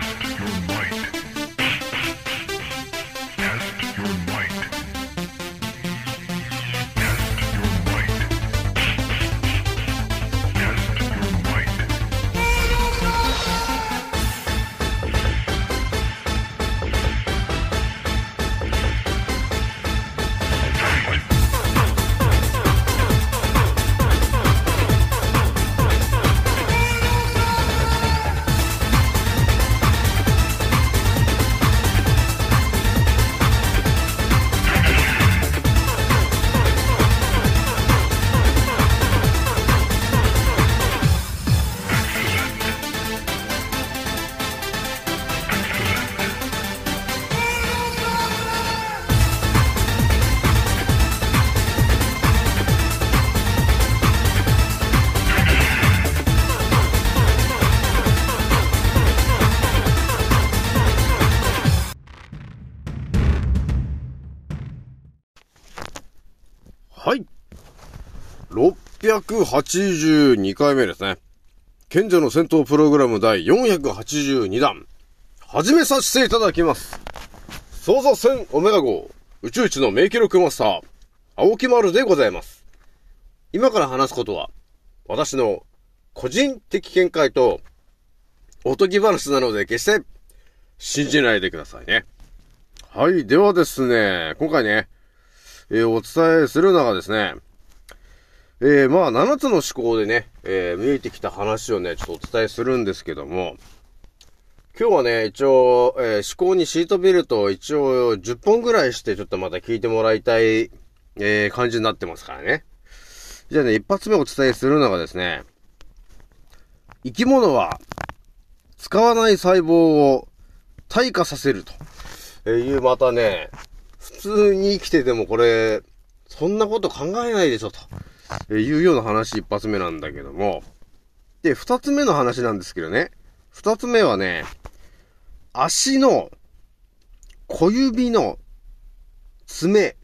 Test your might. 682回目ですね。賢者の戦闘プログラム第482弾。始めさせていただきます。創造戦オメガ号宇宙一の名記録マスター、青木丸でございます。今から話すことは、私の個人的見解と、おとぎ話なので決して信じないでくださいね。はい。ではですね、今回ね、えーお伝えするのがですね、えーまあ、7つの思考でね、えー見えてきた話をね、ちょっとお伝えするんですけども、今日はね、一応、えー思考にシートベルトを一応10本ぐらいして、ちょっとまた聞いてもらいたい、えー感じになってますからね。じゃあね、一発目お伝えするのがですね、生き物は、使わない細胞を退化させると、いう、またね、普通に生きててもこれ、そんなこと考えないでしょ、とえいうような話一発目なんだけども。で、二つ目の話なんですけどね。二つ目はね、足の小指の爪、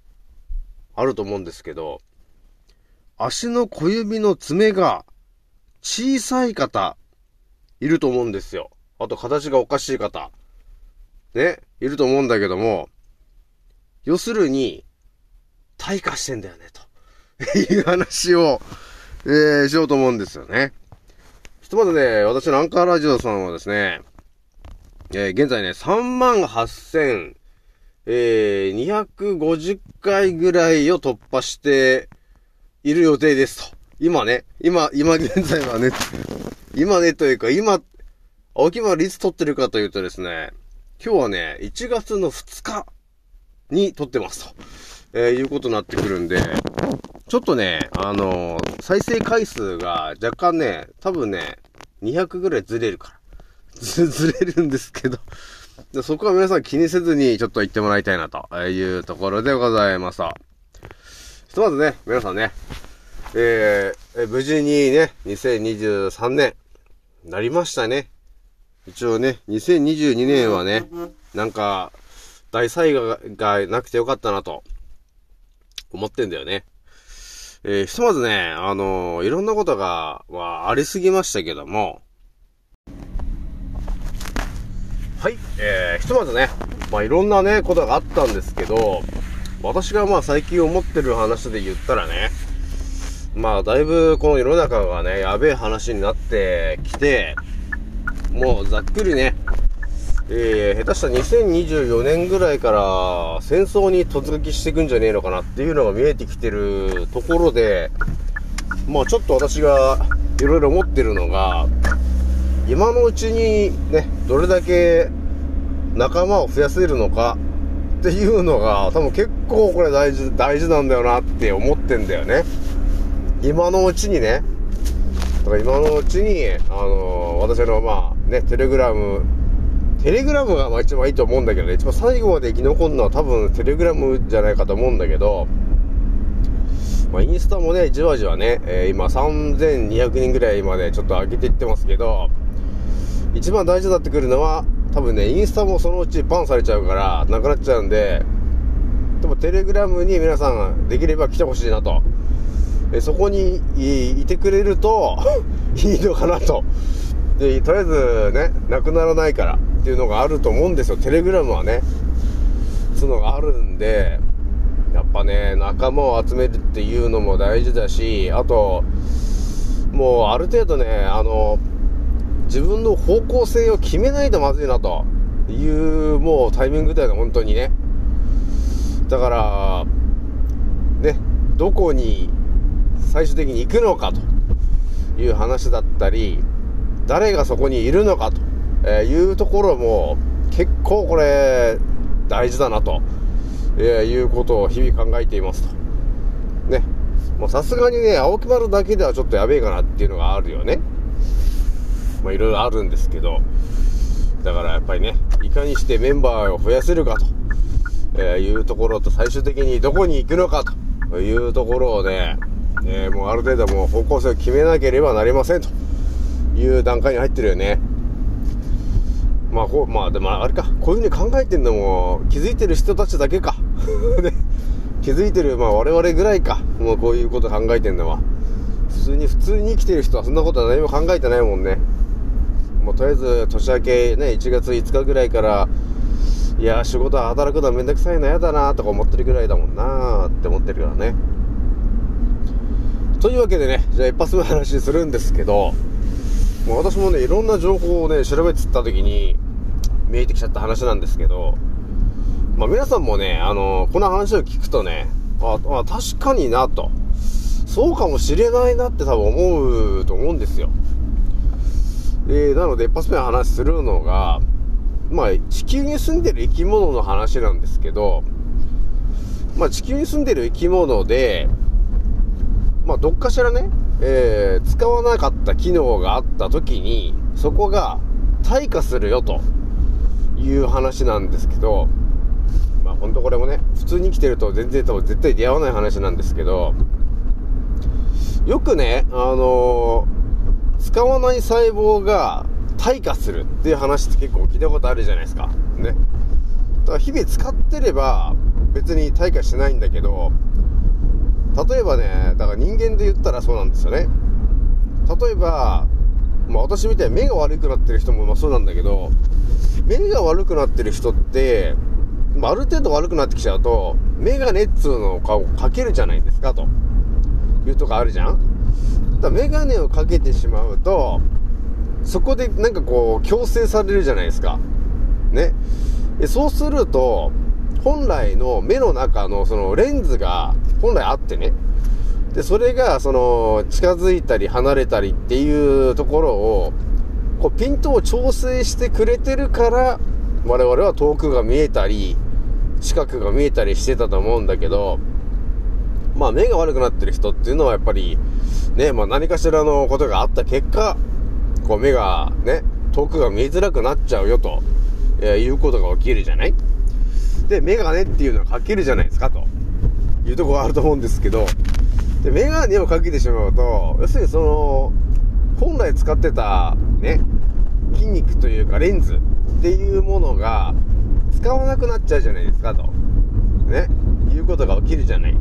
あると思うんですけど、足の小指の爪が小さい方、いると思うんですよ。あと形がおかしい方。ね、いると思うんだけども、要するに、退化してんだよね、と いう話を、えー、しようと思うんですよね。ひとまずね、私のアンカーラジオさんはですね、えー、現在ね、38,000、えー、250回ぐらいを突破している予定ですと。今ね、今、今現在はね、今ねというか、今、青木丸いつ撮ってるかというとですね、今日はね、1月の2日に撮ってますと。えー、いうことになってくるんで、ちょっとね、あのー再生回数が若干ね、多分ね、200ぐらいずれるから。ず、ずれるんですけど。そこは皆さん気にせずにちょっと言ってもらいたいなというところでございました。ひとまずね、皆さんね、えー、無事にね、2023年、なりましたね。一応ね、2022年はね、なんか、大災害がなくてよかったなと、思ってんだよね。えー、ひとまずね、あのーいろんなことが、まあ、ありすぎましたけども、はい、えー、ひとまずね、まあ、いろんなね、ことがあったんですけど、私がまあ最近思ってる話で言ったらね、まあ、だいぶこの世の中がね、やべえ話になってきて、もうざっくりね、えー、下手したら2024年ぐらいから戦争に突撃していくんじゃねえのかなっていうのが見えてきてるところで、まあちょっと私がいろいろ思ってるのが、今のうちにね、どれだけ仲間を増やせるのかっていうのが多分結構これ大事、大事なんだよなって思ってんだよね。今のうちにね、だから今のうちに、あのー私のまあね、テレグラム、テレグラムがまあ一番いいと思うんだけどね、一番最後まで生き残るのは多分テレグラムじゃないかと思うんだけど、まあインスタもね、じわじわね、えー今3200人ぐらいまでちょっと上げていってますけど、一番大事になってくるのは、多分ね、インスタもそのうちバンされちゃうから、なくなっちゃうんで、でもテレグラムに皆さんできれば来てほしいなと。えそこにいてくれると いいのかなと。で、とりあえずね、なくならないから。っていうのがあると思うんですよ。テレグラムはね。そのがあるんで、やっぱね、仲間を集めるっていうのも大事だし、あと、もうある程度ね、あの、自分の方向性を決めないとまずいなという、もうタイミングだよね、本当にね。だから、ね、どこに最終的に行くのかという話だったり、誰がそこにいるのかとえーいうところも結構これ大事だなと、えーいうことを日々考えていますと。ね。もうさすがにね、青木丸だけではちょっとやべえかなっていうのがあるよね。まあいろいろあるんですけど、だからやっぱりね、いかにしてメンバーを増やせるかと、えいうところと最終的にどこに行くのかというところをね、えーもうある程度もう方向性を決めなければなりませんという段階に入ってるよね。まあこう、まあでもあれか、こういう風に考えてんのも気づいてる人たちだけか。ね。気づいてる、まあ我々ぐらいか。もうこういうこと考えてんのは。普通に、普通に生きてる人はそんなことは何も考えてないもんね。もうとりあえず年明けね、1月5日ぐらいから、いや仕事は働くのはめんどくさいな、やだなとか思ってるぐらいだもんなって思ってるからね。というわけでね、じゃあ一発目の話するんですけど、もう私もね、いろんな情報をね、調べてった時に、見えてきちゃった話なんですけど、まあ皆さんもね、あのこの話を聞くとね、あ、あ確かになと、そうかもしれないなって多分思うと思うんですよ。え、なので一発目の話するのが、まあ地球に住んでる生き物の話なんですけど、まあ地球に住んでる生き物で、まあどっかしらね、えー使わなかった機能があった時に、そこが退化するよという話なんですけど、まあ本当これもね、普通に生きてると全然多分絶対出会わない話なんですけど、よくね、あのー使わない細胞が退化するっていう話って結構聞いたことあるじゃないですか。ね。だから日々使ってれば別に退化しないんだけど、例えばね、だから人間で言ったらそうなんですよね。例えば、まあ私みたいに目が悪くなってる人もまあそうなんだけど、目が悪くなってる人って、まあある程度悪くなってきちゃうと、メガネっつうのをかけるじゃないですか、というとこあるじゃんだからメガネをかけてしまうと、そこでなんかこう強制されるじゃないですか。ね。そうすると、本来の目の中のそのレンズが本来あってね。で、それがその近づいたり離れたりっていうところを、こうピントを調整してくれてるから、我々は遠くが見えたり、近くが見えたりしてたと思うんだけど、まあ目が悪くなってる人っていうのはやっぱり、ね、まあ何かしらのことがあった結果、こう目がね、遠くが見えづらくなっちゃうよと、えーいうことが起きるじゃない？で、メガネっていうのはかけるじゃないですかと、いうとこがあると思うんですけど、で、メガネをかけてしまうと、要するにその、本来使ってたね、筋肉というかレンズっていうものが使わなくなっちゃうじゃないですかと。ね、いうことが起きるじゃない。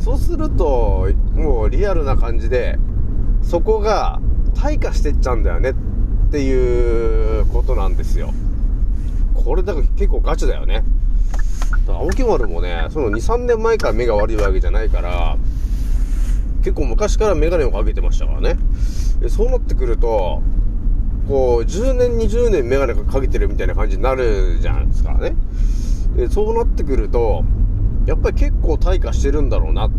そうすると、もうリアルな感じで、そこが退化してっちゃうんだよねっていうことなんですよ。これだから結構ガチだよね。青木丸もね、その2、3年前から目が悪いわけじゃないから、結構昔からメガネをかけてましたからね。そうなってくると、こう、10年、20年メガネかけてるみたいな感じになるじゃないですかね。でそうなってくると、やっぱり結構退化してるんだろうなっ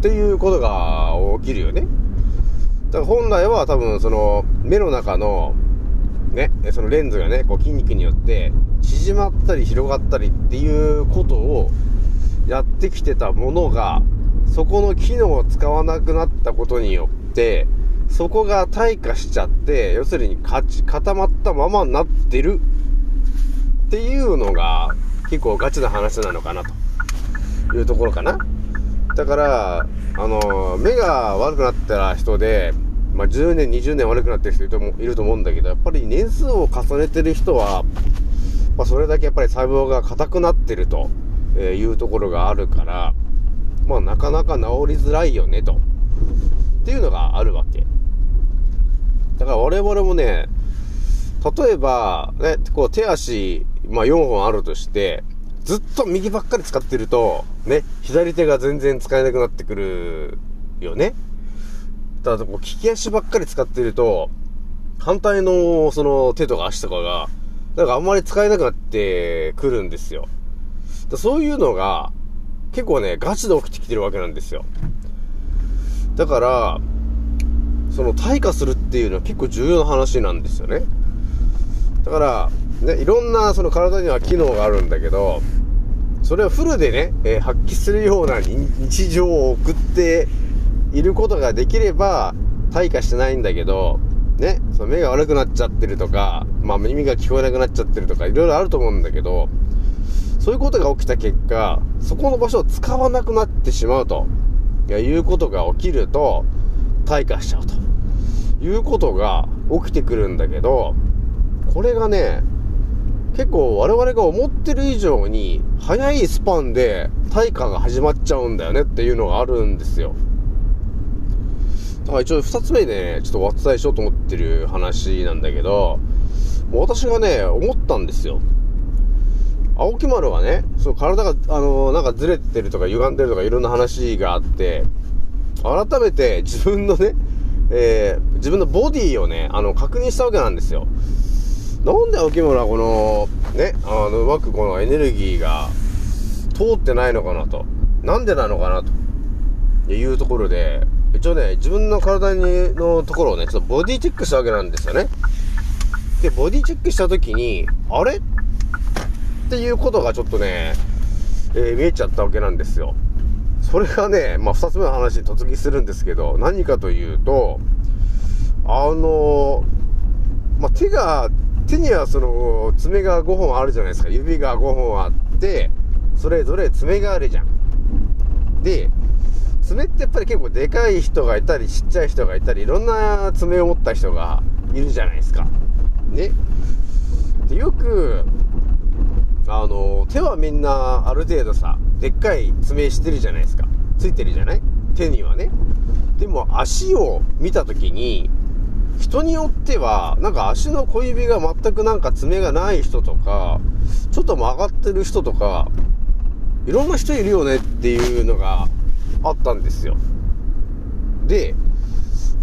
ていうことが起きるよね。だから本来は多分その目の中のね、そのレンズがね、こう筋肉によって縮まったり広がったりっていうことをやってきてたものが、そこの機能を使わなくなったことによって、そこが退化しちゃって、要するに固まったままになってるっていうのが結構ガチな話なのかなというところかな。だから、あの、目が悪くなった人で、まあ、10年、20年悪くなってる人いると思うんだけど、やっぱり年数を重ねてる人は、まあ、それだけやっぱり細胞が硬くなってるとえいうところがあるから、まあ、なかなか治りづらいよね、と。っていうのがあるわけ。だから我々もね、例えば、ね、こう手足、まあ4本あるとして、ずっと右ばっかり使ってると、ね、左手が全然使えなくなってくるよね。ただ、こう、利き足ばっかり使ってると、反対の、その、手とか足とかが、なんかあんまり使えなくなってくるんですよ。だそういうのが、結構ね、ガチで起きてきてるわけなんですよ。だから、その、退化するっていうのは結構重要な話なんですよね。だから、ね、いろんな、その体には機能があるんだけど、それをフルでね、えー発揮するような日常を送っていることができれば、退化してないんだけど、ね、その目が悪くなっちゃってるとか、まあ耳が聞こえなくなっちゃってるとか、いろいろあると思うんだけど、そういうことが起きた結果、そこの場所を使わなくなってしまうと、いやいうことが起きると、退化しちゃうと。いうことが起きてくるんだけど、これがね、結構我々が思ってる以上に早いスパンで退化が始まっちゃうんだよねっていうのがあるんですよ。だから一応二つ目でね、ちょっとお伝えしようと思ってる話なんだけど、もう私がね、思ったんですよ。青木丸はね、その体が、あのなんかずれてるとか歪んでるとかいろんな話があって、改めて自分のね、えー、自分のボディをね、あの、確認したわけなんですよ。なんで青木村はこの、ね、あの、うまくこのエネルギーが通ってないのかなと。なんでなのかなと。いうところで、一応ね、自分の体にのところをね、ちょっとボディチェックしたわけなんですよね。で、ボディチェックしたときに、あれ？っていうことがちょっとね、えー見えちゃったわけなんですよ。それがね、まあ、二つ目の話に突撃するんですけど、何かというと、あのまあ、手が、手にはその、爪が5本あるじゃないですか。指が5本あって、それぞれ爪があるじゃん。で、爪ってやっぱり結構でかい人がいたり、ちっちゃい人がいたり、いろんな爪を持った人がいるじゃないですか。ね。で、よく、あの、手はみんなある程度さ、でっかい爪してるじゃないですか。ついてるじゃない？手にはね。でも足を見たときに、人によっては、なんか足の小指が全くなんか爪がない人とか、ちょっと曲がってる人とか、いろんな人いるよねっていうのがあったんですよ。で、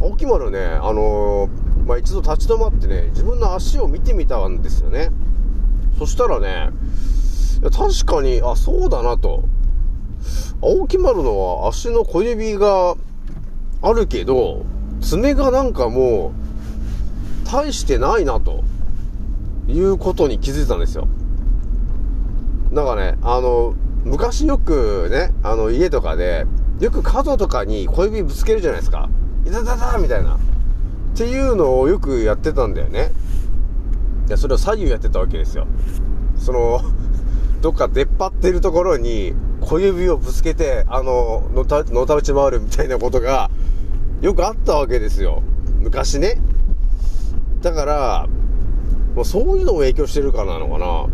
青木丸ね、あのーまあ、一度立ち止まってね、自分の足を見てみたんですよね。そしたらね、確かに、あ、そうだなと。青木丸のは足の小指があるけど、爪がなんかもう、大してないなと、いうことに気づいたんですよ。なんかね、あの、昔よくね、あの、家とかで、よく角とかに小指ぶつけるじゃないですか。いたたたみたいな。っていうのをよくやってたんだよね。いや、それを左右やってたわけですよ。その、どっか出っ張ってるところに小指をぶつけて、あの、のた、のたうち回るみたいなことが、よくあったわけですよ。昔ね。だから、もうそういうのも影響してるからなのかな。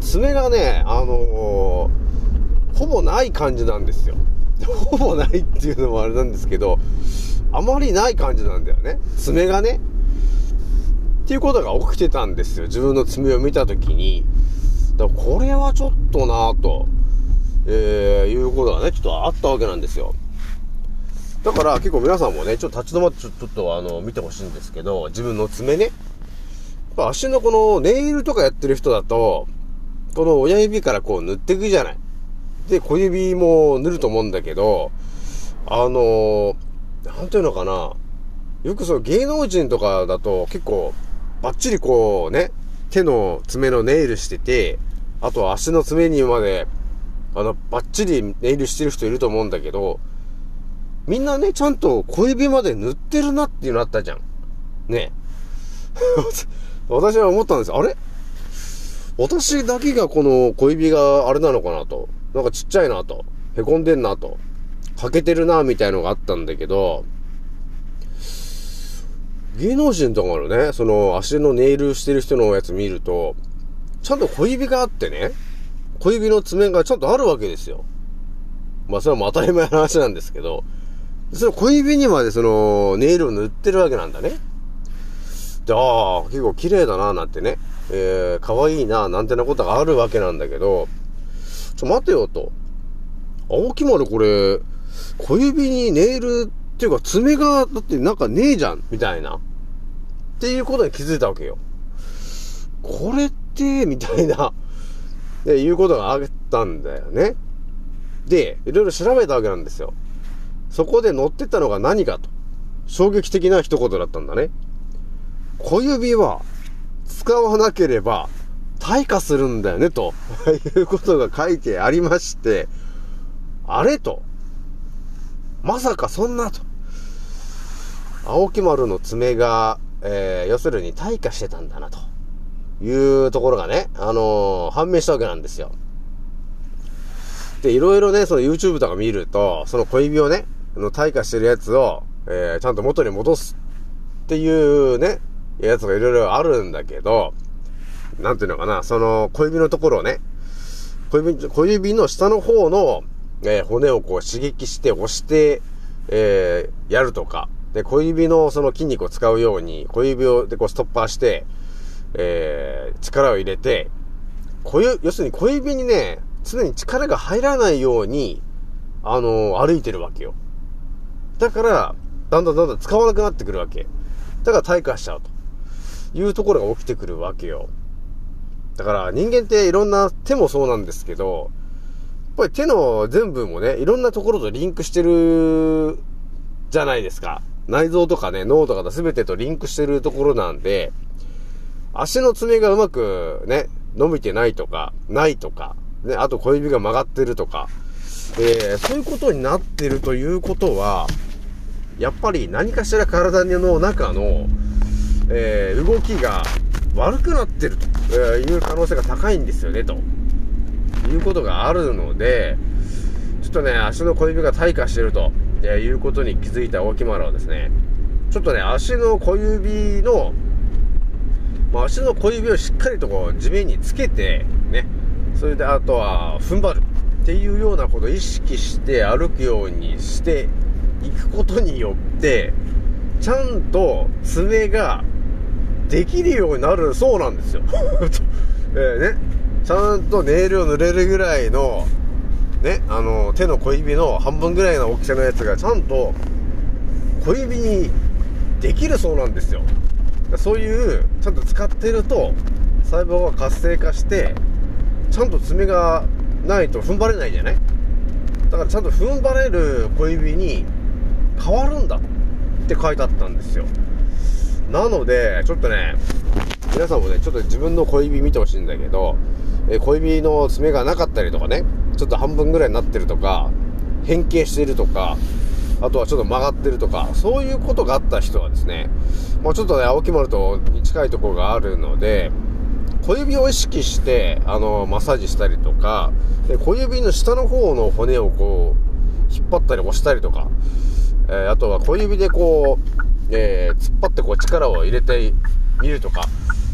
爪がね、あのほぼない感じなんですよ。ほぼないっていうのもあれなんですけど、あまりない感じなんだよね。爪がね。っていうことが起きてたんですよ。自分の爪を見たときに。だからこれはちょっとなぁと、えー、いうことがね、ちょっとあったわけなんですよ。だから結構皆さんもね、ちょっと立ち止まってちょっとあの、見てほしいんですけど、自分の爪ね。やっぱ足のこのネイルとかやってる人だと、この親指からこう塗っていくじゃない。で、小指も塗ると思うんだけど、あのー、なんていうのかな。よくその芸能人とかだと結構バッチリこうね、手の爪のネイルしてて、あと足の爪にまで、あの、バッチリネイルしてる人いると思うんだけど、みんなね、ちゃんと小指まで塗ってるなっていうのあったじゃん。ね。私は思ったんですあれ？私だけがこの小指があれなのかなと。なんかちっちゃいなと。へこんでんなと。欠けてるなみたいのがあったんだけど、芸能人とかのね、その足のネイルしてる人のやつ見ると、ちゃんと小指があってね、小指の爪がちゃんとあるわけですよ。まあそれはもう当たり前の話なんですけど、その小指にまでそのネイルを塗ってるわけなんだね。で、ああ、結構綺麗だな、なんてね。えー、可愛いな、なんてなことがあるわけなんだけど、ちょ、待てよと。青木丸これ、小指にネイルっていうか爪が、だってなんかねえじゃん、みたいな。っていうことに気づいたわけよ。これって、みたいな、で、いうことがあったんだよね。で、いろいろ調べたわけなんですよ。そこで載ってたのが何かと。衝撃的な一言だったんだね。小指は使わなければ退化するんだよね、ということが書いてありまして、あれと。まさかそんなと。青木丸の爪が、えー、要するに退化してたんだな、というところがね、あのー判明したわけなんですよ。で、いろいろね、その YouTube とか見ると、その小指をね、の退化してるやつを、えー、ちゃんと元に戻すっていうね、やつがいろいろあるんだけど、なんていうのかな、その小指のところをね、小指、小指の下の方の、えー骨をこう刺激して押して、えーやるとか、で、小指のその筋肉を使うように、小指をでこうストッパーして、えー力を入れて、小指、要するに小指にね、常に力が入らないように、あのー歩いてるわけよ。だから、だんだんだんだん使わなくなってくるわけ。だから退化しちゃうと。いうところが起きてくるわけよ。だから人間っていろんな手もそうなんですけど、やっぱり手の全部もね、いろんなところとリンクしてるじゃないですか。内臓とかね、脳とかと全てとリンクしてるところなんで、足の爪がうまくね、伸びてないとか、ないとか、ね、あと小指が曲がってるとか、えーそういうことになってるということは、やっぱり何かしら体の中の、えー動きが悪くなってるという可能性が高いんですよね、と。いうことがあるので、ちょっとね、足の小指が退化してると、いうことに気づいた大木丸はですね、ちょっとね、足の小指の、まあ、足の小指をしっかりとこう地面につけて、ね、それであとは踏ん張る。っていうようなことを意識して歩くようにしていくことによって、ちゃんと爪ができるようになるそうなんですよ。えーね、ちゃんとネイルを塗れるぐらいの、ね、あの、手の小指の半分ぐらいの大きさのやつがちゃんと小指にできるそうなんですよ。そういう、ちゃんと使ってると、細胞が活性化して、ちゃんと爪がないと踏ん張れないじゃない？だからちゃんと踏ん張れる小指に変わるんだって書いてあったんですよ。なので、ちょっとね、皆さんもね、ちょっと自分の小指見てほしいんだけど、え小指の爪がなかったりとかね、ちょっと半分ぐらいになってるとか、変形しているとか、あとはちょっと曲がってるとか、そういうことがあった人はですね、まあちょっとね、青木丸とに近いところがあるので、小指を意識して、あの、マッサージしたりとか、で小指の下の方の骨をこう、引っ張ったり押したりとか、えーあとは小指でこう、えー突っ張ってこう力を入れてみるとか、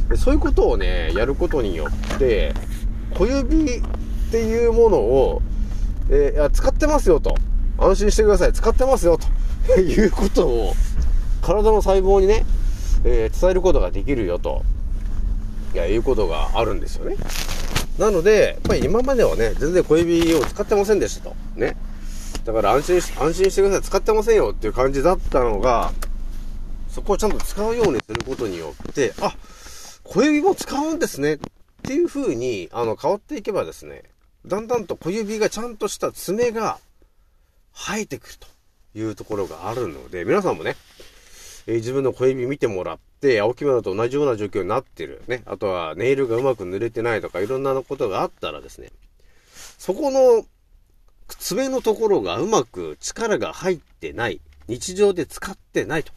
でそういうことをね、やることによって、小指っていうものを、えー使ってますよと。安心してください。使ってますよと。いうことを、体の細胞にね、えー伝えることができるよと。いや、いうことがあるんですよね。なので、やっぱり今まではね、全然小指を使ってませんでしたと。ね。だから安心し、安心してください。使ってませんよっていう感じだったのが、そこをちゃんと使うようにすることによって、あ、小指も使うんですねっていう風に、あの、変わっていけばですね、だんだんと小指がちゃんとした爪が生えてくるというところがあるので、皆さんもね、えー自分の小指見てもらって、青木村と同じような状況になってる。ね。あとはネイルがうまく塗れてないとか、いろんなことがあったらですね、そこの爪のところがうまく力が入ってない、日常で使ってないと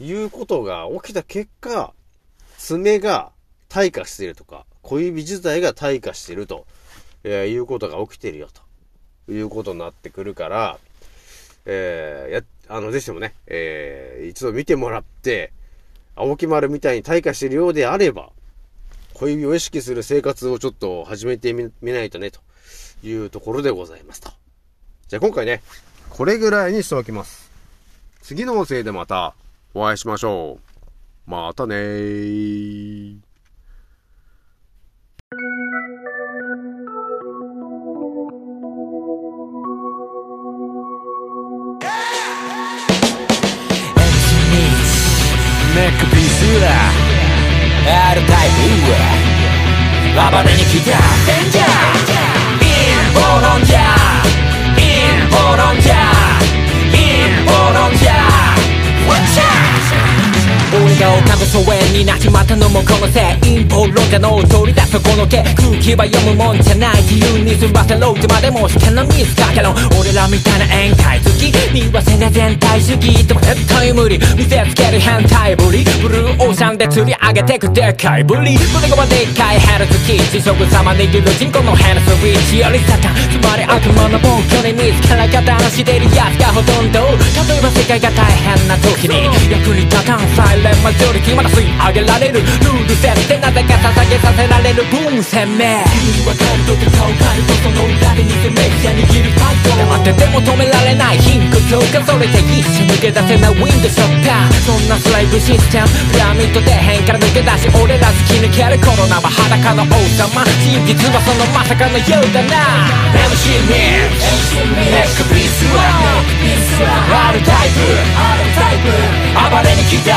いうことが起きた結果、爪が退化しているとか、小指自体が退化していると、えーいうことが起きてるよということになってくるから、えーや、あの、ぜひともね、えー一度見てもらって、青木丸みたいに退化しているようであれば、小指を意識する生活をちょっと始めてみみないとね、というところでございますと。じゃあ今回ね、これぐらいにしておきます。次の音声でまたお会いしましょう。またねー。ネックピースだ R タイプ暴れに来たデンジャー。インボロンジャー。インボロンジャー。インボロンジャー。俺が丘の疎遠になっちまったのもこのせい陰謀論者の取り出すこの毛空気は読むもんじゃない自由に済ませろってまでもしてのミスかけろ俺らみたいな宴会好き見忘れ。全体主義とか絶対無理見せつける変態ぶりブルーオーシャンで釣り上げてくでっかいぶり胸がでっかいヘルツキー地食様握る人口のヘルスリーチよりサタンつまり悪魔の暴挙に見つから方のしてるやつがほとんど例えば世界が大変な時に役に立たんサイレンマジョリティまだ吸い上げられるルール設定なぜか捧げさせられる分鮮明君はカルトで顔カルトその裏で偽メディア握るファイト黙ってても止められない貧困強化それで一瞬抜け出せないウィンドショッターそんなスライブシステムピラミッド底辺から抜け出し俺ら突き抜けるコロナは裸の王様真実はそのまさかのようだな MC ミッネックピースは R タイプ暴れに来た